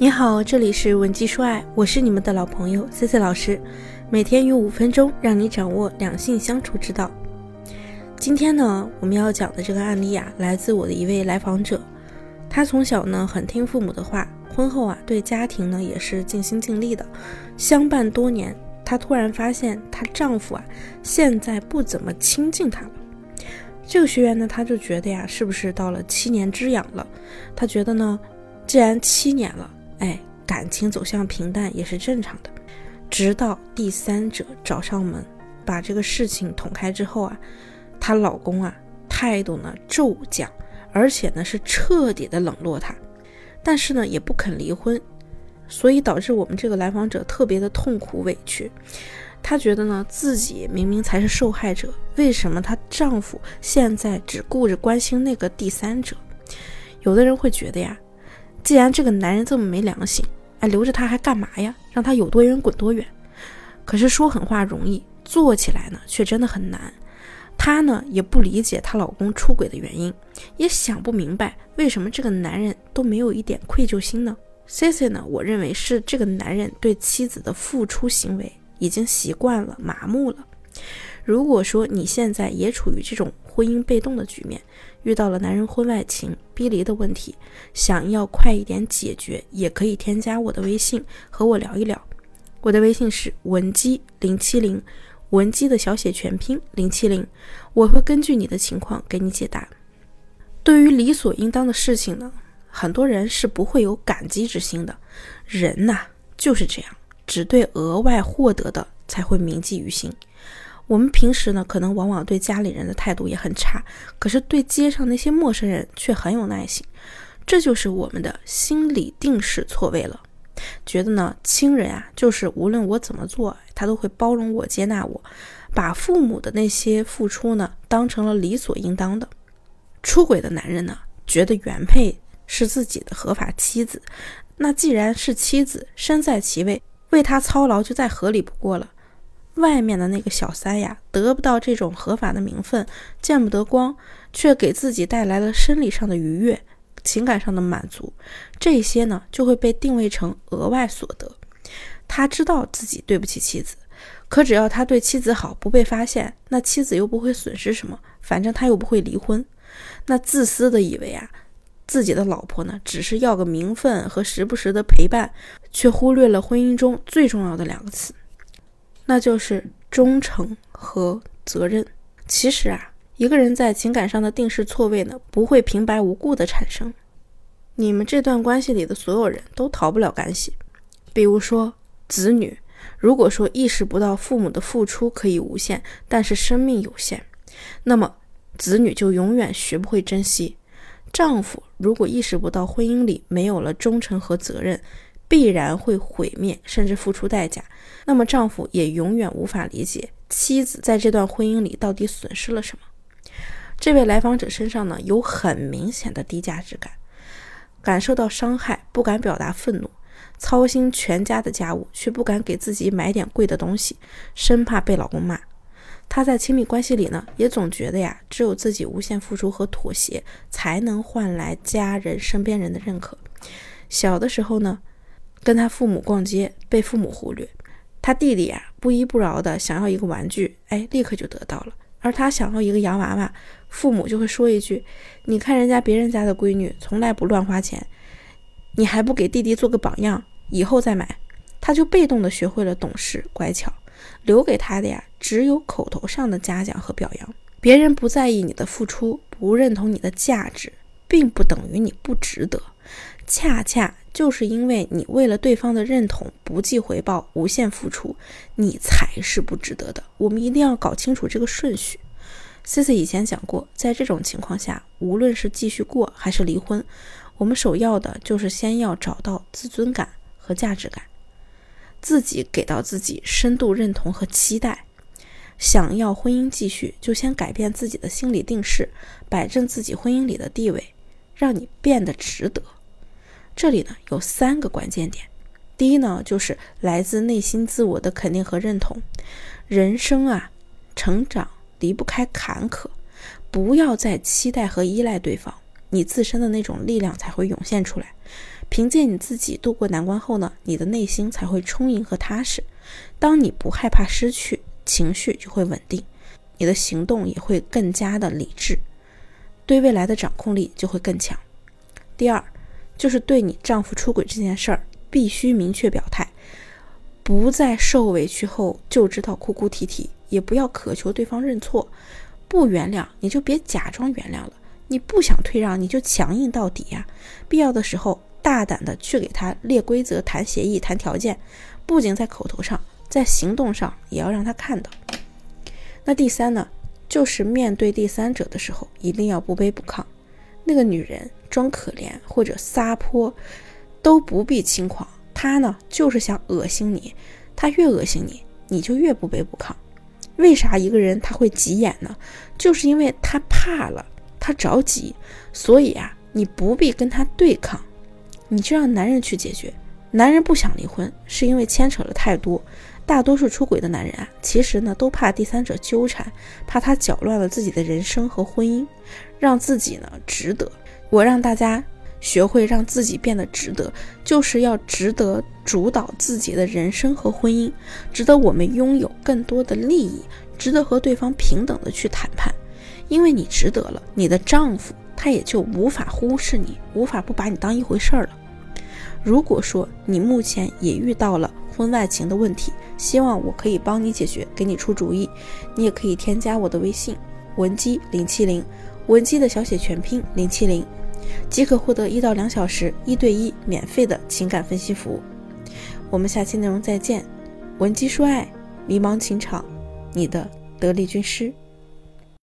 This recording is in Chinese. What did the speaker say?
你好，这里是文姬说爱，我是你们的老朋友 C C 老师，每天用五分钟让你掌握两性相处之道。今天呢，我们要讲的这个案例啊，来自我的一位来访者，她从小呢很听父母的话，婚后啊对家庭呢也是尽心尽力的，相伴多年，她突然发现她丈夫啊现在不怎么亲近她了。这个学员呢，他就觉得呀，是不是到了七年之痒了？他觉得呢，既然七年了。哎，感情走向平淡也是正常的。直到第三者找上门，把这个事情捅开之后啊，她老公啊态度呢骤降，而且呢是彻底的冷落她，但是呢也不肯离婚，所以导致我们这个来访者特别的痛苦委屈。她觉得呢自己明明才是受害者，为什么她丈夫现在只顾着关心那个第三者？有的人会觉得呀。既然这个男人这么没良心，哎，留着他还干嘛呀？让他有多远滚多远。可是说狠话容易，做起来呢却真的很难。她呢也不理解她老公出轨的原因，也想不明白为什么这个男人都没有一点愧疚心呢？C C 呢，我认为是这个男人对妻子的付出行为已经习惯了、麻木了。如果说你现在也处于这种婚姻被动的局面，遇到了男人婚外情、逼离的问题，想要快一点解决，也可以添加我的微信和我聊一聊。我的微信是文姬零七零，文姬的小写全拼零七零，我会根据你的情况给你解答。对于理所应当的事情呢，很多人是不会有感激之心的。人呐就是这样，只对额外获得的才会铭记于心。我们平时呢，可能往往对家里人的态度也很差，可是对街上那些陌生人却很有耐心，这就是我们的心理定势错位了。觉得呢，亲人啊，就是无论我怎么做，他都会包容我、接纳我，把父母的那些付出呢，当成了理所应当的。出轨的男人呢，觉得原配是自己的合法妻子，那既然是妻子，身在其位，为他操劳就再合理不过了。外面的那个小三呀，得不到这种合法的名分，见不得光，却给自己带来了生理上的愉悦、情感上的满足，这些呢就会被定位成额外所得。他知道自己对不起妻子，可只要他对妻子好，不被发现，那妻子又不会损失什么，反正他又不会离婚。那自私的以为啊，自己的老婆呢只是要个名分和时不时的陪伴，却忽略了婚姻中最重要的两个词。那就是忠诚和责任。其实啊，一个人在情感上的定势错位呢，不会平白无故的产生。你们这段关系里的所有人都逃不了干系。比如说子女，如果说意识不到父母的付出可以无限，但是生命有限，那么子女就永远学不会珍惜。丈夫如果意识不到婚姻里没有了忠诚和责任，必然会毁灭，甚至付出代价。那么丈夫也永远无法理解妻子在这段婚姻里到底损失了什么。这位来访者身上呢，有很明显的低价值感，感受到伤害，不敢表达愤怒，操心全家的家务，却不敢给自己买点贵的东西，生怕被老公骂。她在亲密关系里呢，也总觉得呀，只有自己无限付出和妥协，才能换来家人、身边人的认可。小的时候呢。跟他父母逛街被父母忽略，他弟弟呀不依不饶的想要一个玩具，哎，立刻就得到了。而他想要一个洋娃娃，父母就会说一句：“你看人家别人家的闺女从来不乱花钱，你还不给弟弟做个榜样，以后再买。”他就被动的学会了懂事乖巧，留给他的呀只有口头上的嘉奖和表扬。别人不在意你的付出，不认同你的价值，并不等于你不值得。恰恰就是因为你为了对方的认同不计回报、无限付出，你才是不值得的。我们一定要搞清楚这个顺序。C C 以前讲过，在这种情况下，无论是继续过还是离婚，我们首要的就是先要找到自尊感和价值感，自己给到自己深度认同和期待。想要婚姻继续，就先改变自己的心理定势，摆正自己婚姻里的地位，让你变得值得。这里呢有三个关键点，第一呢就是来自内心自我的肯定和认同。人生啊，成长离不开坎坷，不要再期待和依赖对方，你自身的那种力量才会涌现出来。凭借你自己度过难关后呢，你的内心才会充盈和踏实。当你不害怕失去，情绪就会稳定，你的行动也会更加的理智，对未来的掌控力就会更强。第二，就是对你丈夫出轨这件事儿，必须明确表态，不在受委屈后就知道哭哭啼啼，也不要渴求对方认错。不原谅你就别假装原谅了，你不想退让你就强硬到底呀！必要的时候大胆的去给他列规则、谈协议、谈条件，不仅在口头上，在行动上也要让他看到。那第三呢，就是面对第三者的时候，一定要不卑不亢。那个女人装可怜或者撒泼，都不必轻狂。他呢，就是想恶心你，他越恶心你，你就越不卑不亢。为啥一个人他会急眼呢？就是因为他怕了，他着急，所以啊，你不必跟他对抗，你就让男人去解决。男人不想离婚，是因为牵扯了太多。大多数出轨的男人啊，其实呢都怕第三者纠缠，怕他搅乱了自己的人生和婚姻，让自己呢值得。我让大家。学会让自己变得值得，就是要值得主导自己的人生和婚姻，值得我们拥有更多的利益，值得和对方平等的去谈判。因为你值得了，你的丈夫他也就无法忽视你，无法不把你当一回事儿了。如果说你目前也遇到了婚外情的问题，希望我可以帮你解决，给你出主意。你也可以添加我的微信文姬零七零，文姬的小写全拼零七零。即可获得一到两小时一对一免费的情感分析服务。我们下期内容再见。文姬说爱，迷茫情场，你的得力军师。